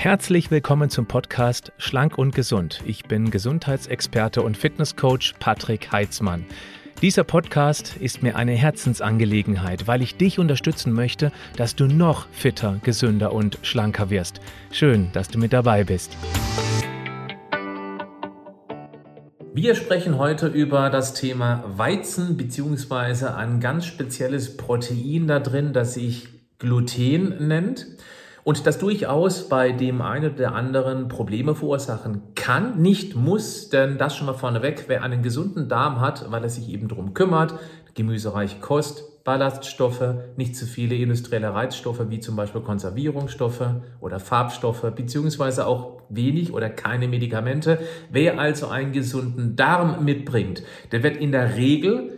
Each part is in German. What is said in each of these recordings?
Herzlich willkommen zum Podcast Schlank und Gesund. Ich bin Gesundheitsexperte und Fitnesscoach Patrick Heitzmann. Dieser Podcast ist mir eine Herzensangelegenheit, weil ich dich unterstützen möchte, dass du noch fitter, gesünder und schlanker wirst. Schön, dass du mit dabei bist. Wir sprechen heute über das Thema Weizen bzw. ein ganz spezielles Protein da drin, das sich Gluten nennt und das durchaus bei dem einen oder der anderen Probleme verursachen kann, nicht muss, denn das schon mal vorneweg, wer einen gesunden Darm hat, weil er sich eben darum kümmert, gemüsereiche Kost, Ballaststoffe, nicht zu viele industrielle Reizstoffe wie zum Beispiel Konservierungsstoffe oder Farbstoffe, beziehungsweise auch wenig oder keine Medikamente. Wer also einen gesunden Darm mitbringt, der wird in der Regel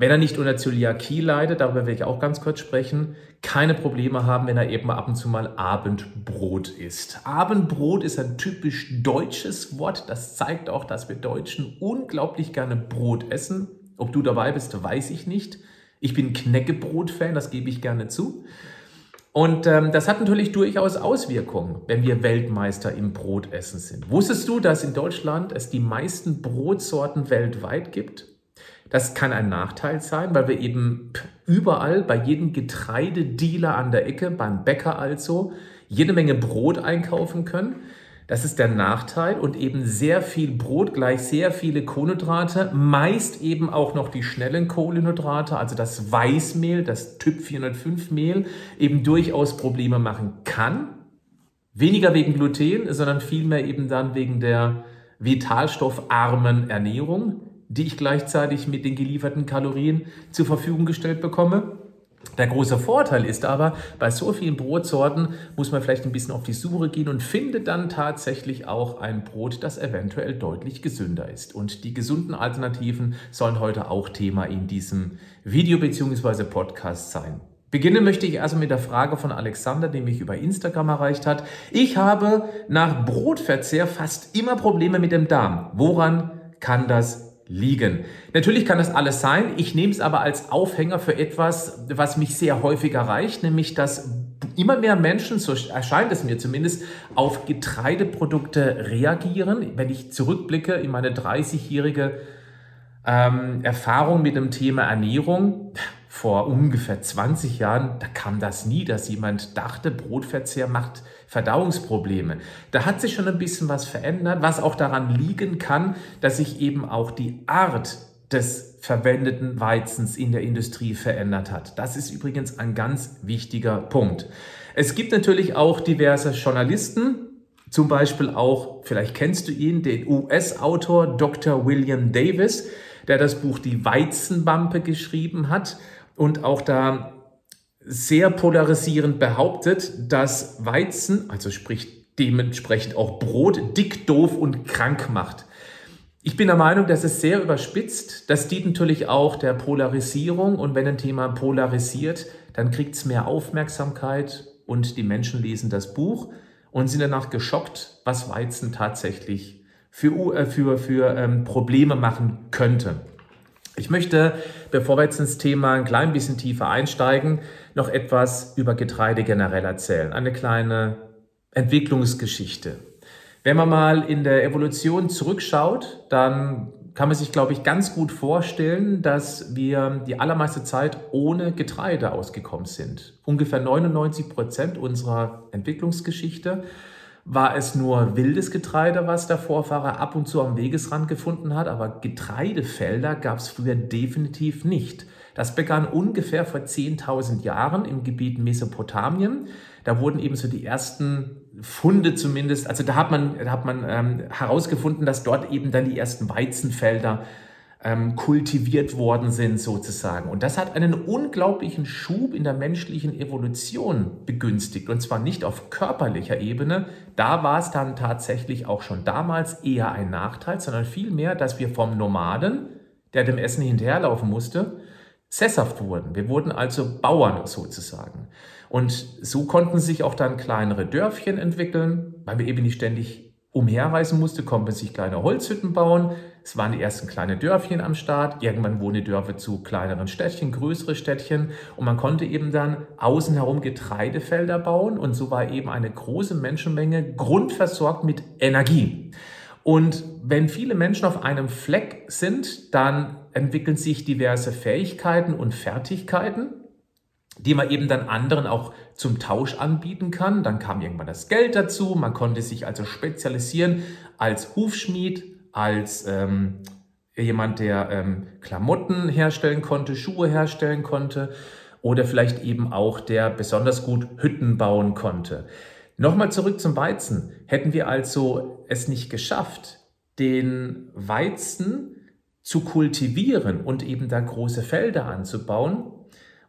wenn er nicht unter Zöliakie leidet, darüber werde ich auch ganz kurz sprechen, keine Probleme haben, wenn er eben ab und zu mal Abendbrot isst. Abendbrot ist ein typisch deutsches Wort. Das zeigt auch, dass wir Deutschen unglaublich gerne Brot essen. Ob du dabei bist, weiß ich nicht. Ich bin Knäckebrot-Fan, das gebe ich gerne zu. Und ähm, das hat natürlich durchaus Auswirkungen, wenn wir Weltmeister im Brotessen sind. Wusstest du, dass in Deutschland es die meisten Brotsorten weltweit gibt? Das kann ein Nachteil sein, weil wir eben überall bei jedem Getreidedealer an der Ecke, beim Bäcker also, jede Menge Brot einkaufen können. Das ist der Nachteil und eben sehr viel Brot gleich sehr viele Kohlenhydrate, meist eben auch noch die schnellen Kohlenhydrate, also das Weißmehl, das Typ 405 Mehl, eben durchaus Probleme machen kann. Weniger wegen Gluten, sondern vielmehr eben dann wegen der vitalstoffarmen Ernährung, die ich gleichzeitig mit den gelieferten Kalorien zur Verfügung gestellt bekomme. Der große Vorteil ist aber, bei so vielen Brotsorten muss man vielleicht ein bisschen auf die Suche gehen und findet dann tatsächlich auch ein Brot, das eventuell deutlich gesünder ist. Und die gesunden Alternativen sollen heute auch Thema in diesem Video bzw. Podcast sein. Beginnen möchte ich also mit der Frage von Alexander, die mich über Instagram erreicht hat. Ich habe nach Brotverzehr fast immer Probleme mit dem Darm. Woran kann das liegen. Natürlich kann das alles sein. Ich nehme es aber als Aufhänger für etwas, was mich sehr häufig erreicht, nämlich dass immer mehr Menschen, so erscheint es mir zumindest, auf Getreideprodukte reagieren. Wenn ich zurückblicke in meine 30-jährige ähm, Erfahrung mit dem Thema Ernährung, vor ungefähr 20 Jahren, da kam das nie, dass jemand dachte, Brotverzehr macht Verdauungsprobleme. Da hat sich schon ein bisschen was verändert, was auch daran liegen kann, dass sich eben auch die Art des verwendeten Weizens in der Industrie verändert hat. Das ist übrigens ein ganz wichtiger Punkt. Es gibt natürlich auch diverse Journalisten, zum Beispiel auch, vielleicht kennst du ihn, den US-Autor Dr. William Davis, der das Buch Die Weizenbampe geschrieben hat und auch da sehr polarisierend behauptet, dass Weizen, also sprich dementsprechend auch Brot, dick, doof und krank macht. Ich bin der Meinung, das ist sehr überspitzt. Das dient natürlich auch der Polarisierung und wenn ein Thema polarisiert, dann kriegt es mehr Aufmerksamkeit und die Menschen lesen das Buch und sind danach geschockt, was Weizen tatsächlich für, äh, für, für ähm, Probleme machen könnte. Ich möchte, bevor wir jetzt ins Thema ein klein bisschen tiefer einsteigen, noch etwas über Getreide generell erzählen. Eine kleine Entwicklungsgeschichte. Wenn man mal in der Evolution zurückschaut, dann kann man sich, glaube ich, ganz gut vorstellen, dass wir die allermeiste Zeit ohne Getreide ausgekommen sind. Ungefähr 99 Prozent unserer Entwicklungsgeschichte war es nur wildes Getreide, was der Vorfahrer ab und zu am Wegesrand gefunden hat, aber Getreidefelder gab es früher definitiv nicht. Das begann ungefähr vor 10.000 Jahren im Gebiet Mesopotamien. Da wurden eben so die ersten Funde zumindest, also da hat man, da hat man ähm, herausgefunden, dass dort eben dann die ersten Weizenfelder ähm, kultiviert worden sind sozusagen. Und das hat einen unglaublichen Schub in der menschlichen Evolution begünstigt. Und zwar nicht auf körperlicher Ebene. Da war es dann tatsächlich auch schon damals eher ein Nachteil, sondern vielmehr, dass wir vom Nomaden, der dem Essen hinterherlaufen musste, sesshaft wurden. Wir wurden also Bauern sozusagen. Und so konnten sich auch dann kleinere Dörfchen entwickeln, weil wir eben nicht ständig umherreisen musste, konnte man sich kleine Holzhütten bauen. Es waren die ersten kleine Dörfchen am Start. Irgendwann wurden die Dörfer zu kleineren Städtchen, größere Städtchen. Und man konnte eben dann außen herum Getreidefelder bauen. Und so war eben eine große Menschenmenge grundversorgt mit Energie. Und wenn viele Menschen auf einem Fleck sind, dann entwickeln sich diverse Fähigkeiten und Fertigkeiten die man eben dann anderen auch zum Tausch anbieten kann. Dann kam irgendwann das Geld dazu. Man konnte sich also spezialisieren als Hufschmied, als ähm, jemand, der ähm, Klamotten herstellen konnte, Schuhe herstellen konnte oder vielleicht eben auch der besonders gut Hütten bauen konnte. Nochmal zurück zum Weizen. Hätten wir also es nicht geschafft, den Weizen zu kultivieren und eben da große Felder anzubauen,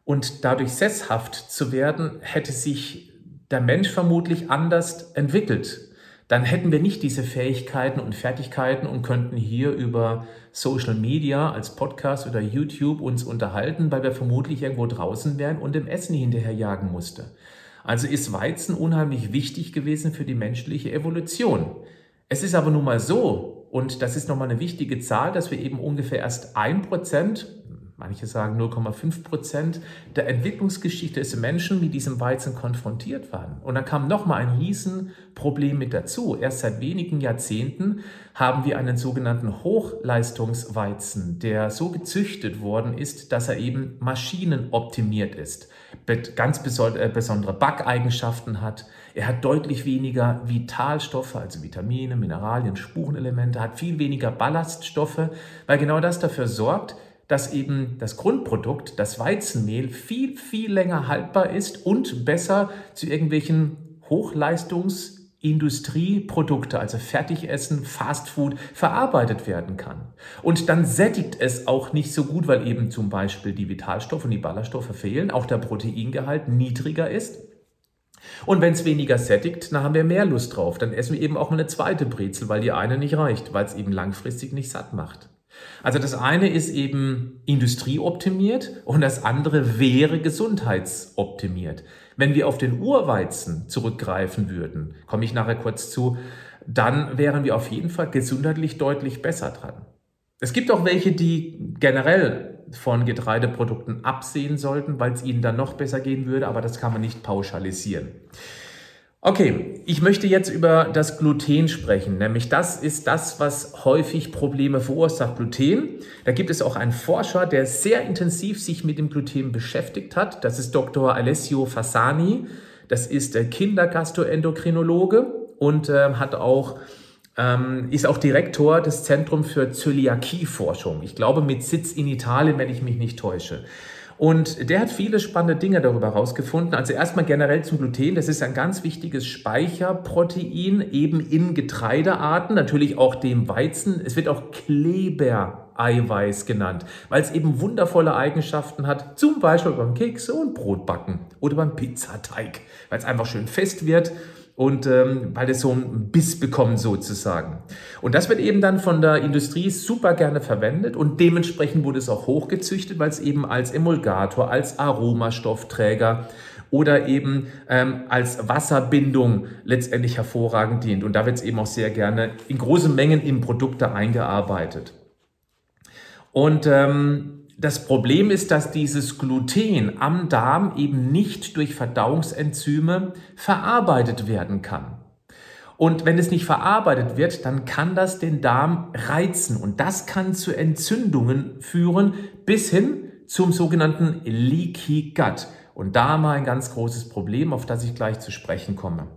und dadurch sesshaft zu werden, hätte sich der Mensch vermutlich anders entwickelt. Dann hätten wir nicht diese Fähigkeiten und Fertigkeiten und könnten hier über Social Media als Podcast oder YouTube uns unterhalten, weil wir vermutlich irgendwo draußen wären und dem Essen hinterherjagen musste. Also ist Weizen unheimlich wichtig gewesen für die menschliche Evolution. Es ist aber nun mal so, und das ist nochmal eine wichtige Zahl, dass wir eben ungefähr erst ein Prozent manche sagen 0,5 Prozent der Entwicklungsgeschichte des Menschen mit diesem Weizen konfrontiert waren. Und dann kam nochmal ein Riesenproblem mit dazu. Erst seit wenigen Jahrzehnten haben wir einen sogenannten Hochleistungsweizen, der so gezüchtet worden ist, dass er eben maschinenoptimiert ist, ganz äh, besondere Backeigenschaften hat. Er hat deutlich weniger Vitalstoffe, also Vitamine, Mineralien, Spurenelemente, hat viel weniger Ballaststoffe, weil genau das dafür sorgt, dass eben das Grundprodukt, das Weizenmehl, viel, viel länger haltbar ist und besser zu irgendwelchen Hochleistungsindustrieprodukte, also Fertigessen, Fastfood, verarbeitet werden kann. Und dann sättigt es auch nicht so gut, weil eben zum Beispiel die Vitalstoffe und die Ballaststoffe fehlen, auch der Proteingehalt niedriger ist. Und wenn es weniger sättigt, dann haben wir mehr Lust drauf. Dann essen wir eben auch mal eine zweite Brezel, weil die eine nicht reicht, weil es eben langfristig nicht satt macht. Also das eine ist eben industrieoptimiert und das andere wäre gesundheitsoptimiert. Wenn wir auf den Urweizen zurückgreifen würden, komme ich nachher kurz zu, dann wären wir auf jeden Fall gesundheitlich deutlich besser dran. Es gibt auch welche, die generell von Getreideprodukten absehen sollten, weil es ihnen dann noch besser gehen würde, aber das kann man nicht pauschalisieren. Okay, ich möchte jetzt über das Gluten sprechen, nämlich das ist das, was häufig Probleme verursacht, Gluten. Da gibt es auch einen Forscher, der sehr intensiv sich mit dem Gluten beschäftigt hat. Das ist Dr. Alessio Fassani. Das ist Kindergastroendokrinologe und äh, hat auch ähm, ist auch Direktor des Zentrums für Zöliakieforschung. Ich glaube mit Sitz in Italien, wenn ich mich nicht täusche. Und der hat viele spannende Dinge darüber herausgefunden. Also erstmal generell zum Gluten. Das ist ein ganz wichtiges Speicherprotein eben in Getreidearten, natürlich auch dem Weizen. Es wird auch Klebereiweiß genannt, weil es eben wundervolle Eigenschaften hat, zum Beispiel beim Kekse und Brotbacken oder beim Pizzateig, weil es einfach schön fest wird und ähm, weil es so einen Biss bekommt sozusagen. Und das wird eben dann von der Industrie super gerne verwendet und dementsprechend wurde es auch hochgezüchtet, weil es eben als Emulgator, als Aromastoffträger oder eben ähm, als Wasserbindung letztendlich hervorragend dient. Und da wird es eben auch sehr gerne in großen Mengen in Produkte eingearbeitet. Und ähm, das Problem ist, dass dieses Gluten am Darm eben nicht durch Verdauungsenzyme verarbeitet werden kann. Und wenn es nicht verarbeitet wird, dann kann das den Darm reizen und das kann zu Entzündungen führen bis hin zum sogenannten Leaky Gut. Und da mal ein ganz großes Problem, auf das ich gleich zu sprechen komme.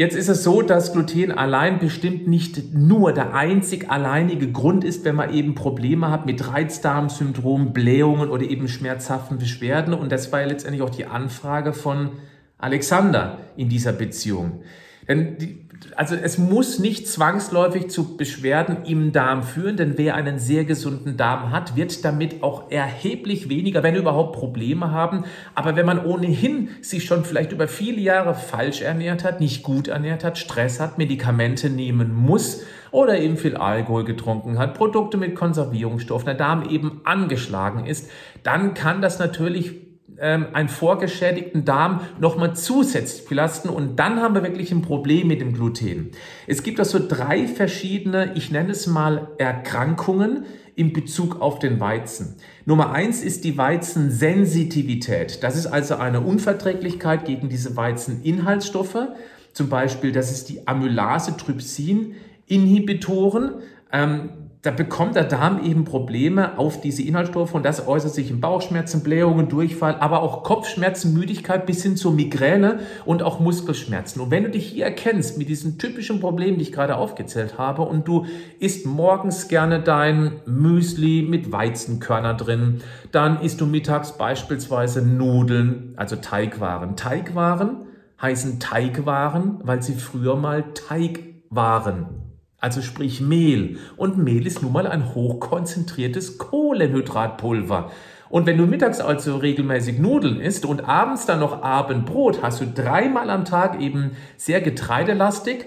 Jetzt ist es so, dass Gluten allein bestimmt nicht nur der einzig alleinige Grund ist, wenn man eben Probleme hat mit Reizdarmsyndrom, Blähungen oder eben schmerzhaften Beschwerden. Und das war ja letztendlich auch die Anfrage von Alexander in dieser Beziehung. Denn die, also es muss nicht zwangsläufig zu Beschwerden im Darm führen, denn wer einen sehr gesunden Darm hat, wird damit auch erheblich weniger, wenn überhaupt Probleme haben. Aber wenn man ohnehin sich schon vielleicht über viele Jahre falsch ernährt hat, nicht gut ernährt hat, Stress hat, Medikamente nehmen muss oder eben viel Alkohol getrunken hat, Produkte mit Konservierungsstoffen, der Darm eben angeschlagen ist, dann kann das natürlich ähm, einen vorgeschädigten Darm nochmal zusätzlich belasten und dann haben wir wirklich ein Problem mit dem Gluten. Es gibt also drei verschiedene, ich nenne es mal Erkrankungen in Bezug auf den Weizen. Nummer eins ist die Weizensensitivität. Das ist also eine Unverträglichkeit gegen diese Weizeninhaltsstoffe. Zum Beispiel, das ist die Amylase-Trypsin-Inhibitoren. Ähm, da bekommt der Darm eben Probleme auf diese Inhaltsstoffe und das äußert sich in Bauchschmerzen, Blähungen, Durchfall, aber auch Kopfschmerzen, Müdigkeit bis hin zur Migräne und auch Muskelschmerzen. Und wenn du dich hier erkennst mit diesen typischen Problemen, die ich gerade aufgezählt habe und du isst morgens gerne dein Müsli mit Weizenkörner drin, dann isst du mittags beispielsweise Nudeln, also Teigwaren. Teigwaren heißen Teigwaren, weil sie früher mal Teig waren also sprich Mehl. Und Mehl ist nun mal ein hochkonzentriertes Kohlenhydratpulver. Und wenn du mittags also regelmäßig Nudeln isst und abends dann noch Abendbrot, hast du dreimal am Tag eben sehr getreidelastig.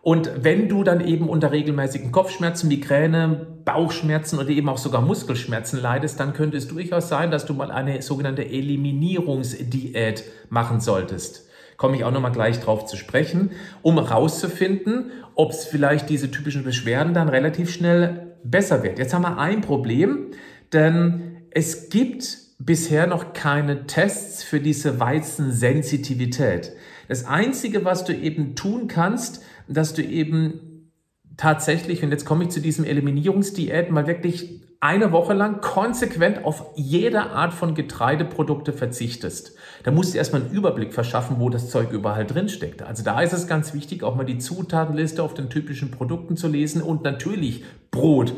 Und wenn du dann eben unter regelmäßigen Kopfschmerzen, Migräne, Bauchschmerzen oder eben auch sogar Muskelschmerzen leidest, dann könnte es durchaus sein, dass du mal eine sogenannte Eliminierungsdiät machen solltest komme ich auch nochmal gleich drauf zu sprechen, um herauszufinden, ob es vielleicht diese typischen Beschwerden dann relativ schnell besser wird. Jetzt haben wir ein Problem, denn es gibt bisher noch keine Tests für diese Weizensensitivität. Das Einzige, was du eben tun kannst, dass du eben tatsächlich, und jetzt komme ich zu diesem Eliminierungsdiät, mal wirklich eine Woche lang konsequent auf jede Art von Getreideprodukte verzichtest. Da musst du erstmal einen Überblick verschaffen, wo das Zeug überall drin steckt. Also da ist es ganz wichtig, auch mal die Zutatenliste auf den typischen Produkten zu lesen und natürlich Brot,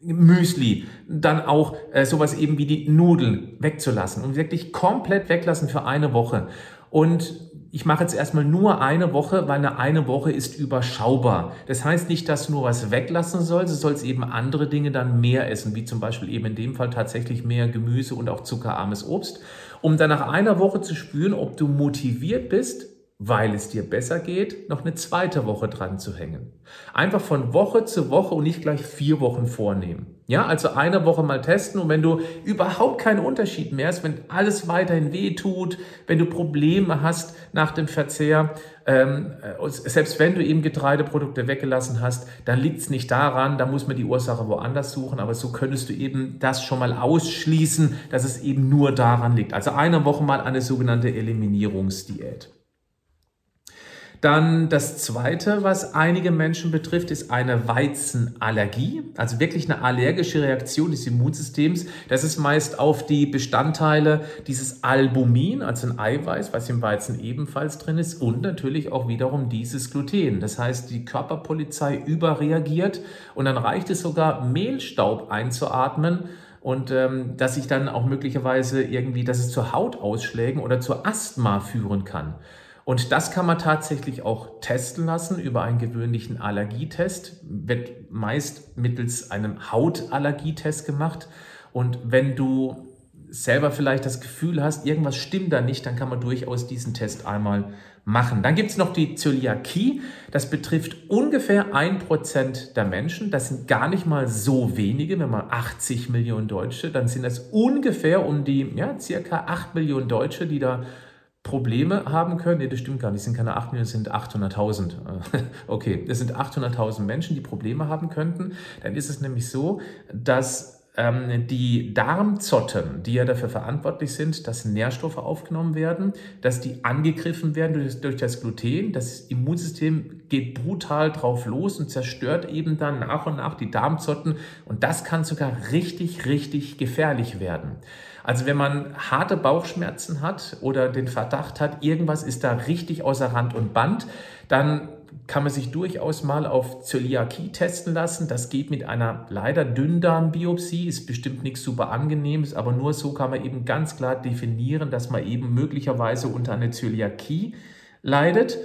Müsli, dann auch äh, sowas eben wie die Nudeln wegzulassen und wirklich komplett weglassen für eine Woche. Und ich mache jetzt erstmal nur eine Woche, weil eine eine Woche ist überschaubar. Das heißt nicht, dass du nur was weglassen sollst, du sollst eben andere Dinge dann mehr essen, wie zum Beispiel eben in dem Fall tatsächlich mehr Gemüse und auch zuckerarmes Obst, um dann nach einer Woche zu spüren, ob du motiviert bist, weil es dir besser geht, noch eine zweite Woche dran zu hängen. Einfach von Woche zu Woche und nicht gleich vier Wochen vornehmen. Ja, also eine Woche mal testen und wenn du überhaupt keinen Unterschied mehr hast, wenn alles weiterhin weh tut, wenn du Probleme hast nach dem Verzehr, ähm, äh, selbst wenn du eben Getreideprodukte weggelassen hast, dann liegt es nicht daran, da muss man die Ursache woanders suchen, aber so könntest du eben das schon mal ausschließen, dass es eben nur daran liegt. Also eine Woche mal eine sogenannte Eliminierungsdiät. Dann das Zweite, was einige Menschen betrifft, ist eine Weizenallergie, also wirklich eine allergische Reaktion des Immunsystems. Das ist meist auf die Bestandteile dieses Albumin, also ein Eiweiß, was im Weizen ebenfalls drin ist, und natürlich auch wiederum dieses Gluten. Das heißt, die Körperpolizei überreagiert und dann reicht es sogar, Mehlstaub einzuatmen und ähm, dass sich dann auch möglicherweise irgendwie, dass es zu Hautausschlägen oder zu Asthma führen kann. Und das kann man tatsächlich auch testen lassen über einen gewöhnlichen Allergietest. Wird meist mittels einem Hautallergietest gemacht. Und wenn du selber vielleicht das Gefühl hast, irgendwas stimmt da nicht, dann kann man durchaus diesen Test einmal machen. Dann gibt es noch die Zöliakie. Das betrifft ungefähr ein Prozent der Menschen. Das sind gar nicht mal so wenige. Wenn man 80 Millionen Deutsche, dann sind das ungefähr um die ja, circa 8 Millionen Deutsche, die da Probleme haben können. Nee, das stimmt gar nicht. Es sind keine 8 Millionen, es sind 800.000. Okay, es sind 800.000 Menschen, die Probleme haben könnten. Dann ist es nämlich so, dass ähm, die Darmzotten, die ja dafür verantwortlich sind, dass Nährstoffe aufgenommen werden, dass die angegriffen werden durch, durch das Gluten. Das Immunsystem geht brutal drauf los und zerstört eben dann nach und nach die Darmzotten. Und das kann sogar richtig, richtig gefährlich werden. Also wenn man harte Bauchschmerzen hat oder den Verdacht hat, irgendwas ist da richtig außer Rand und Band, dann kann man sich durchaus mal auf Zöliakie testen lassen. Das geht mit einer leider Dünndarmbiopsie, ist bestimmt nichts super angenehmes, aber nur so kann man eben ganz klar definieren, dass man eben möglicherweise unter einer Zöliakie leidet.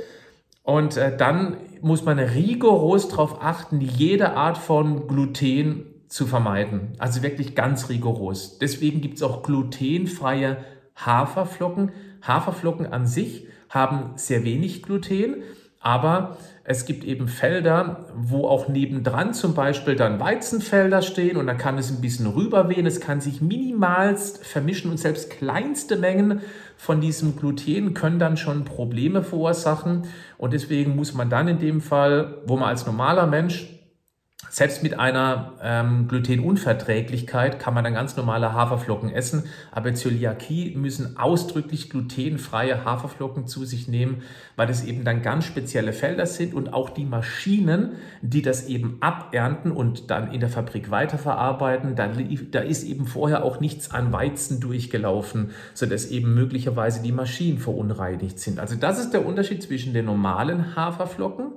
Und äh, dann muss man rigoros darauf achten, jede Art von Gluten zu vermeiden. Also wirklich ganz rigoros. Deswegen gibt es auch glutenfreie Haferflocken. Haferflocken an sich haben sehr wenig Gluten, Aber es gibt eben Felder, wo auch nebendran zum Beispiel dann Weizenfelder stehen und da kann es ein bisschen rüberwehen. Es kann sich minimalst vermischen und selbst kleinste Mengen von diesem Gluten können dann schon Probleme verursachen. Und deswegen muss man dann in dem Fall, wo man als normaler Mensch selbst mit einer ähm, Glutenunverträglichkeit kann man dann ganz normale Haferflocken essen, aber Zöliakie müssen ausdrücklich glutenfreie Haferflocken zu sich nehmen, weil das eben dann ganz spezielle Felder sind und auch die Maschinen, die das eben abernten und dann in der Fabrik weiterverarbeiten, da, da ist eben vorher auch nichts an Weizen durchgelaufen, sodass eben möglicherweise die Maschinen verunreinigt sind. Also das ist der Unterschied zwischen den normalen Haferflocken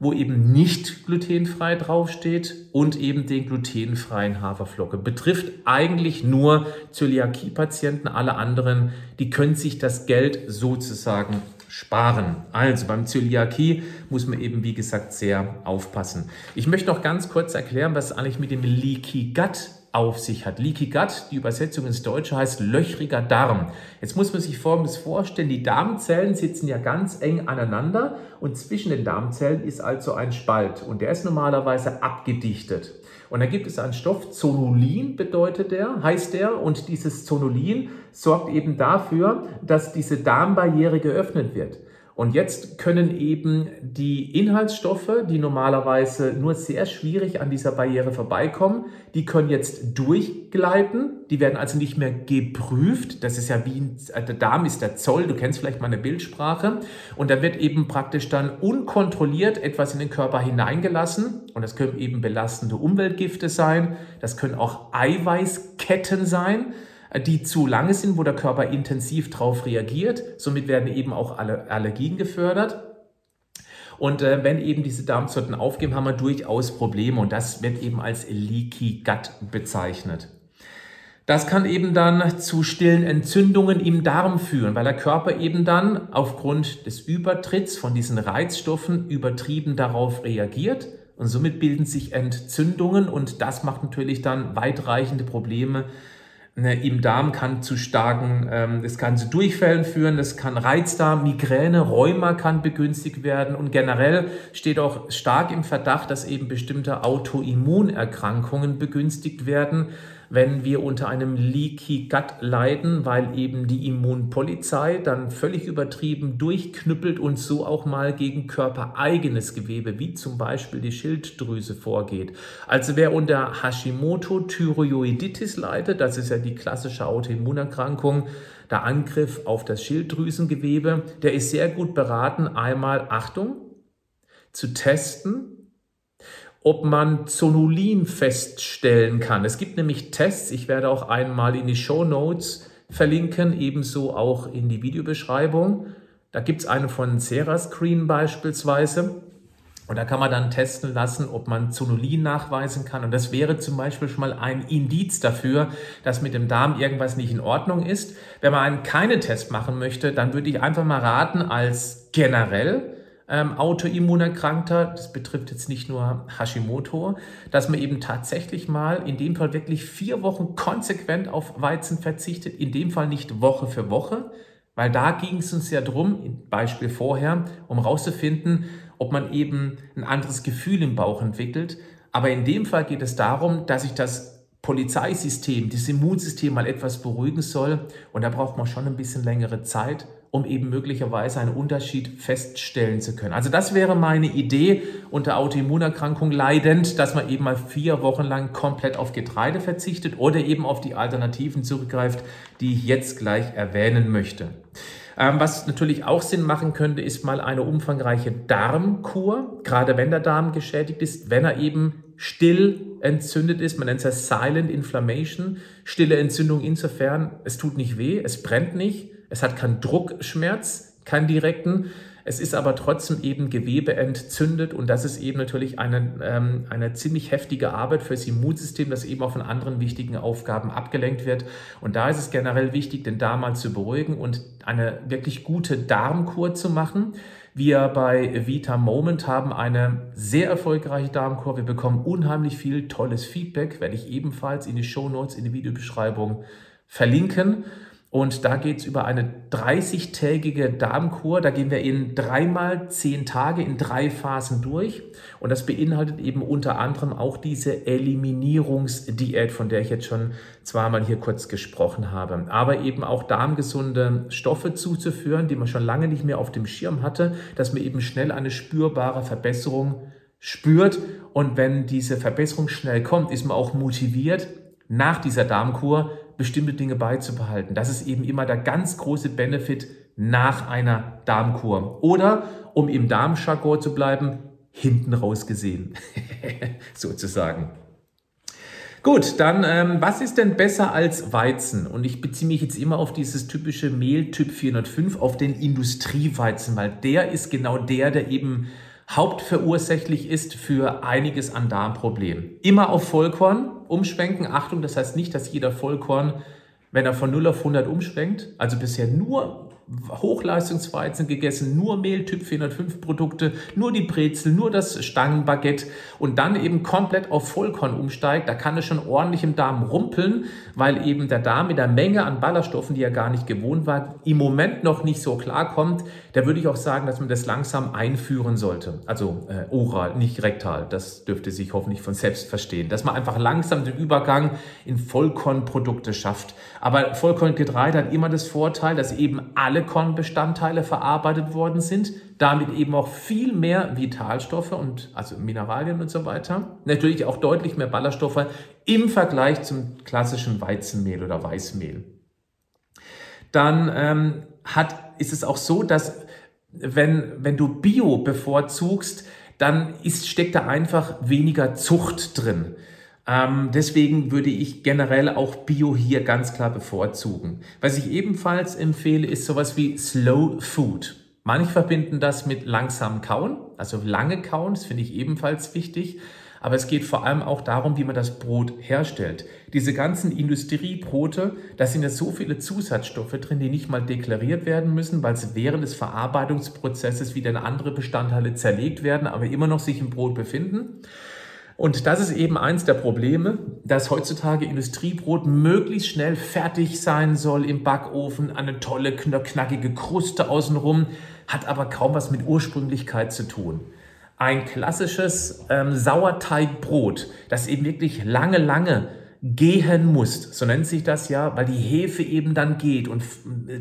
wo eben nicht glutenfrei draufsteht und eben den glutenfreien Haferflocke. Betrifft eigentlich nur Zöliakie-Patienten, alle anderen, die können sich das Geld sozusagen sparen. Also beim Zöliakie muss man eben, wie gesagt, sehr aufpassen. Ich möchte noch ganz kurz erklären, was eigentlich mit dem Leaky Gut auf sich hat. Leaky Gut, die Übersetzung ins Deutsche heißt löchriger Darm. Jetzt muss man sich Folgendes vorstellen. Die Darmzellen sitzen ja ganz eng aneinander und zwischen den Darmzellen ist also ein Spalt und der ist normalerweise abgedichtet. Und da gibt es einen Stoff, Zonulin bedeutet der, heißt der, und dieses Zonulin sorgt eben dafür, dass diese Darmbarriere geöffnet wird. Und jetzt können eben die Inhaltsstoffe, die normalerweise nur sehr schwierig an dieser Barriere vorbeikommen, die können jetzt durchgleiten. Die werden also nicht mehr geprüft. Das ist ja wie ein, äh, der Darm ist der Zoll. Du kennst vielleicht meine Bildsprache. Und da wird eben praktisch dann unkontrolliert etwas in den Körper hineingelassen. Und das können eben belastende Umweltgifte sein. Das können auch Eiweißketten sein die zu lange sind, wo der Körper intensiv darauf reagiert. Somit werden eben auch alle Allergien gefördert. Und äh, wenn eben diese Darmzotten aufgeben, haben wir durchaus Probleme und das wird eben als Leaky Gut bezeichnet. Das kann eben dann zu stillen Entzündungen im Darm führen, weil der Körper eben dann aufgrund des Übertritts von diesen Reizstoffen übertrieben darauf reagiert und somit bilden sich Entzündungen und das macht natürlich dann weitreichende Probleme Ne, im Darm kann zu starken, ähm, das kann zu Durchfällen führen, das kann Reizdarm, Migräne, Rheuma kann begünstigt werden und generell steht auch stark im Verdacht, dass eben bestimmte Autoimmunerkrankungen begünstigt werden wenn wir unter einem Leaky Gut leiden, weil eben die Immunpolizei dann völlig übertrieben durchknüppelt und so auch mal gegen körpereigenes Gewebe, wie zum Beispiel die Schilddrüse vorgeht. Also wer unter Hashimoto-Thyreoiditis leidet, das ist ja die klassische Autoimmunerkrankung, der Angriff auf das Schilddrüsengewebe, der ist sehr gut beraten, einmal Achtung, zu testen, ob man Zonulin feststellen kann. Es gibt nämlich Tests, ich werde auch einmal in die Show Notes verlinken, ebenso auch in die Videobeschreibung. Da gibt es einen von Serascreen beispielsweise. Und da kann man dann testen lassen, ob man Zonulin nachweisen kann. Und das wäre zum Beispiel schon mal ein Indiz dafür, dass mit dem Darm irgendwas nicht in Ordnung ist. Wenn man einen keinen Test machen möchte, dann würde ich einfach mal raten, als generell ähm, Autoimmunerkrankter, das betrifft jetzt nicht nur Hashimoto, dass man eben tatsächlich mal in dem Fall wirklich vier Wochen konsequent auf Weizen verzichtet, in dem Fall nicht Woche für Woche, weil da ging es uns ja drum, Beispiel vorher, um rauszufinden, ob man eben ein anderes Gefühl im Bauch entwickelt. Aber in dem Fall geht es darum, dass ich das Polizeisystem, das Immunsystem mal etwas beruhigen soll. Und da braucht man schon ein bisschen längere Zeit um eben möglicherweise einen Unterschied feststellen zu können. Also das wäre meine Idee unter Autoimmunerkrankung leidend, dass man eben mal vier Wochen lang komplett auf Getreide verzichtet oder eben auf die Alternativen zurückgreift, die ich jetzt gleich erwähnen möchte. Ähm, was natürlich auch Sinn machen könnte, ist mal eine umfangreiche Darmkur, gerade wenn der Darm geschädigt ist, wenn er eben still entzündet ist. Man nennt es ja Silent Inflammation. Stille Entzündung insofern, es tut nicht weh, es brennt nicht es hat keinen Druckschmerz, keinen direkten. Es ist aber trotzdem eben Gewebe entzündet und das ist eben natürlich eine, ähm, eine ziemlich heftige Arbeit fürs Immunsystem, das eben auch von anderen wichtigen Aufgaben abgelenkt wird. Und da ist es generell wichtig, den Darm mal zu beruhigen und eine wirklich gute Darmkur zu machen. Wir bei Vita Moment haben eine sehr erfolgreiche Darmkur. Wir bekommen unheimlich viel tolles Feedback, werde ich ebenfalls in die Show Notes, in die Videobeschreibung verlinken. Und da geht es über eine 30-tägige Darmkur. Da gehen wir in dreimal zehn Tage in drei Phasen durch. Und das beinhaltet eben unter anderem auch diese Eliminierungsdiät, von der ich jetzt schon zweimal hier kurz gesprochen habe. Aber eben auch darmgesunde Stoffe zuzuführen, die man schon lange nicht mehr auf dem Schirm hatte, dass man eben schnell eine spürbare Verbesserung spürt. Und wenn diese Verbesserung schnell kommt, ist man auch motiviert, nach dieser Darmkur bestimmte Dinge beizubehalten. Das ist eben immer der ganz große Benefit nach einer Darmkur. Oder, um im Darmjargon zu bleiben, hinten raus gesehen, sozusagen. Gut, dann ähm, was ist denn besser als Weizen? Und ich beziehe mich jetzt immer auf dieses typische Mehl Typ 405, auf den Industrieweizen, weil der ist genau der, der eben hauptverursächlich ist für einiges an Darmproblemen. Immer auf Vollkorn umschwenken. Achtung, das heißt nicht, dass jeder Vollkorn, wenn er von 0 auf 100 umschwenkt, also bisher nur Hochleistungsweizen gegessen, nur Mehl Typ 405 Produkte, nur die Brezel, nur das Stangenbaguette und dann eben komplett auf Vollkorn umsteigt, da kann es schon ordentlich im Darm rumpeln, weil eben der Darm mit der Menge an Ballaststoffen, die er gar nicht gewohnt war, im Moment noch nicht so klarkommt. Da würde ich auch sagen, dass man das langsam einführen sollte. Also äh, oral, nicht rektal. Das dürfte sich hoffentlich von selbst verstehen. Dass man einfach langsam den Übergang in Vollkornprodukte schafft. Aber Vollkorngetreide hat immer das Vorteil, dass eben alle Kornbestandteile verarbeitet worden sind, damit eben auch viel mehr Vitalstoffe und also Mineralien und so weiter. Natürlich auch deutlich mehr Ballaststoffe im Vergleich zum klassischen Weizenmehl oder Weißmehl. Dann ähm, hat, ist es auch so, dass wenn, wenn du Bio bevorzugst, dann ist, steckt da einfach weniger Zucht drin. Ähm, deswegen würde ich generell auch Bio hier ganz klar bevorzugen. Was ich ebenfalls empfehle, ist sowas wie Slow Food. Manche verbinden das mit langsamem Kauen, also lange Kauen, das finde ich ebenfalls wichtig. Aber es geht vor allem auch darum, wie man das Brot herstellt. Diese ganzen Industriebrote, da sind ja so viele Zusatzstoffe drin, die nicht mal deklariert werden müssen, weil sie während des Verarbeitungsprozesses wieder in andere Bestandteile zerlegt werden, aber immer noch sich im Brot befinden. Und das ist eben eins der Probleme, dass heutzutage Industriebrot möglichst schnell fertig sein soll im Backofen, eine tolle, knackige Kruste außenrum, hat aber kaum was mit Ursprünglichkeit zu tun. Ein klassisches ähm, Sauerteigbrot, das eben wirklich lange, lange gehen muss, so nennt sich das ja, weil die Hefe eben dann geht und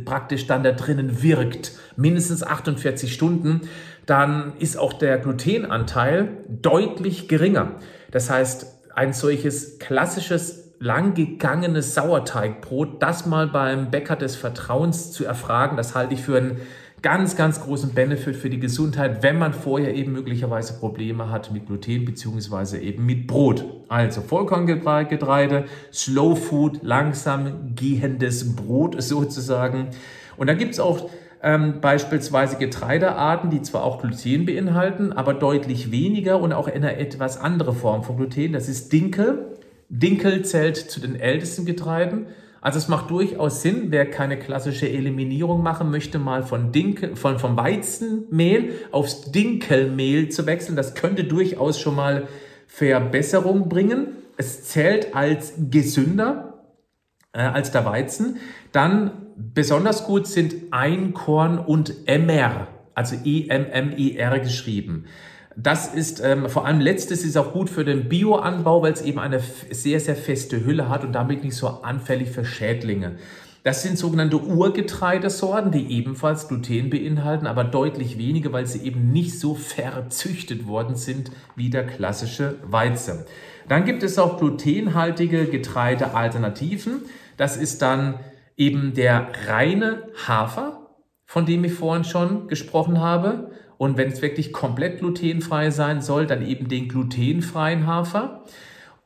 praktisch dann da drinnen wirkt, mindestens 48 Stunden, dann ist auch der Glutenanteil deutlich geringer. Das heißt, ein solches klassisches langgegangenes Sauerteigbrot, das mal beim Bäcker des Vertrauens zu erfragen, das halte ich für einen ganz, ganz großen Benefit für die Gesundheit, wenn man vorher eben möglicherweise Probleme hat mit Gluten beziehungsweise eben mit Brot. Also Vollkorngetreide, Slow Food, langsam gehendes Brot sozusagen. Und dann gibt es auch ähm, beispielsweise Getreidearten, die zwar auch Gluten beinhalten, aber deutlich weniger und auch eine etwas andere Form von Gluten. Das ist Dinkel. Dinkel zählt zu den ältesten Getreiden. Also es macht durchaus Sinn, wer keine klassische Eliminierung machen möchte, mal von, Dinkel, von vom Weizenmehl aufs Dinkelmehl zu wechseln. Das könnte durchaus schon mal Verbesserung bringen. Es zählt als gesünder äh, als der Weizen. Dann besonders gut sind Einkorn und Emmer, also E-M-M-E-R geschrieben. Das ist ähm, vor allem letztes ist auch gut für den Bioanbau, weil es eben eine sehr, sehr feste Hülle hat und damit nicht so anfällig für Schädlinge. Das sind sogenannte Urgetreidesorten, die ebenfalls Gluten beinhalten, aber deutlich weniger, weil sie eben nicht so verzüchtet worden sind wie der klassische Weizen. Dann gibt es auch glutenhaltige Getreidealternativen. Das ist dann eben der reine Hafer, von dem ich vorhin schon gesprochen habe. Und wenn es wirklich komplett glutenfrei sein soll, dann eben den glutenfreien Hafer.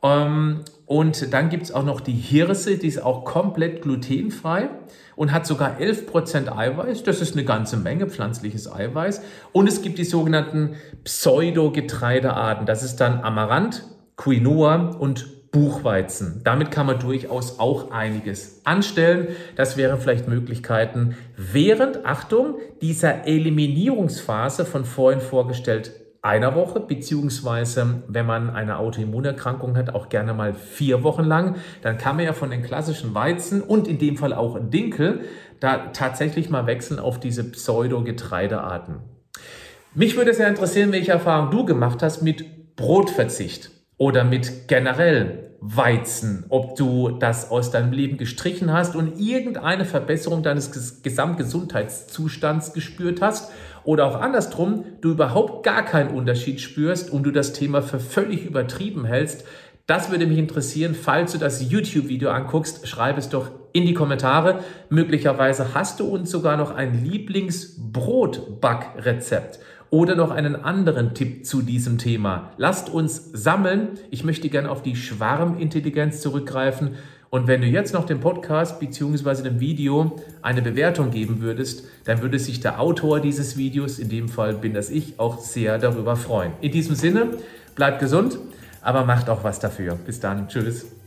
Ähm, und dann gibt es auch noch die Hirse, die ist auch komplett glutenfrei und hat sogar 11% Eiweiß. Das ist eine ganze Menge pflanzliches Eiweiß. Und es gibt die sogenannten Pseudo-Getreidearten. Das ist dann Amaranth, Quinoa und Buchweizen. Damit kann man durchaus auch einiges anstellen. Das wären vielleicht Möglichkeiten während, Achtung, dieser Eliminierungsphase von vorhin vorgestellt einer Woche, beziehungsweise wenn man eine Autoimmunerkrankung hat, auch gerne mal vier Wochen lang. Dann kann man ja von den klassischen Weizen und in dem Fall auch Dinkel da tatsächlich mal wechseln auf diese Pseudo-Getreidearten. Mich würde sehr interessieren, welche Erfahrung du gemacht hast mit Brotverzicht oder mit generell Weizen, ob du das aus deinem Leben gestrichen hast und irgendeine Verbesserung deines Gesamtgesundheitszustands gespürt hast oder auch andersrum, du überhaupt gar keinen Unterschied spürst und du das Thema für völlig übertrieben hältst. Das würde mich interessieren. Falls du das YouTube-Video anguckst, schreib es doch in die Kommentare. Möglicherweise hast du uns sogar noch ein Lieblingsbrotbackrezept oder noch einen anderen Tipp zu diesem Thema. Lasst uns sammeln. Ich möchte gerne auf die Schwarmintelligenz zurückgreifen. Und wenn du jetzt noch dem Podcast bzw. dem Video eine Bewertung geben würdest, dann würde sich der Autor dieses Videos, in dem Fall bin das ich, auch sehr darüber freuen. In diesem Sinne, bleibt gesund, aber macht auch was dafür. Bis dann. Tschüss.